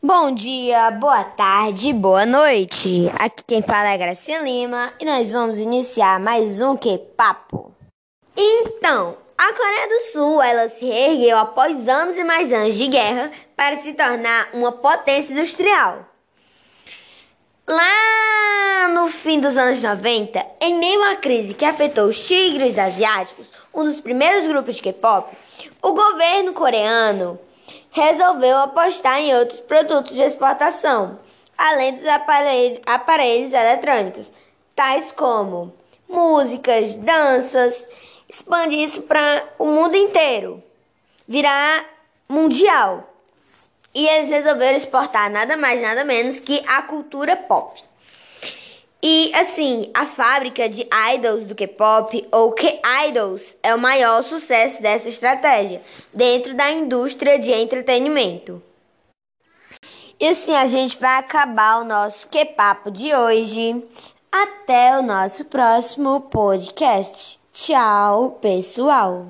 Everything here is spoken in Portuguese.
Bom dia, boa tarde, boa noite. Aqui quem fala é Gracinha Lima e nós vamos iniciar mais um que papo. Então, a Coreia do Sul, ela se reergueu após anos e mais anos de guerra para se tornar uma potência industrial. Lá no fim dos anos 90, em meio à crise que afetou os tigres asiáticos, um dos primeiros grupos de K-pop, o governo coreano resolveu apostar em outros produtos de exportação, além dos aparelhos, aparelhos eletrônicos, tais como músicas, danças, expandir isso para o mundo inteiro, virar mundial. E eles resolveram exportar nada mais, nada menos que a cultura pop. E assim, a fábrica de idols do K-pop, ou K-Idols, é o maior sucesso dessa estratégia dentro da indústria de entretenimento. E assim a gente vai acabar o nosso K-Papo de hoje. Até o nosso próximo podcast. Tchau, pessoal!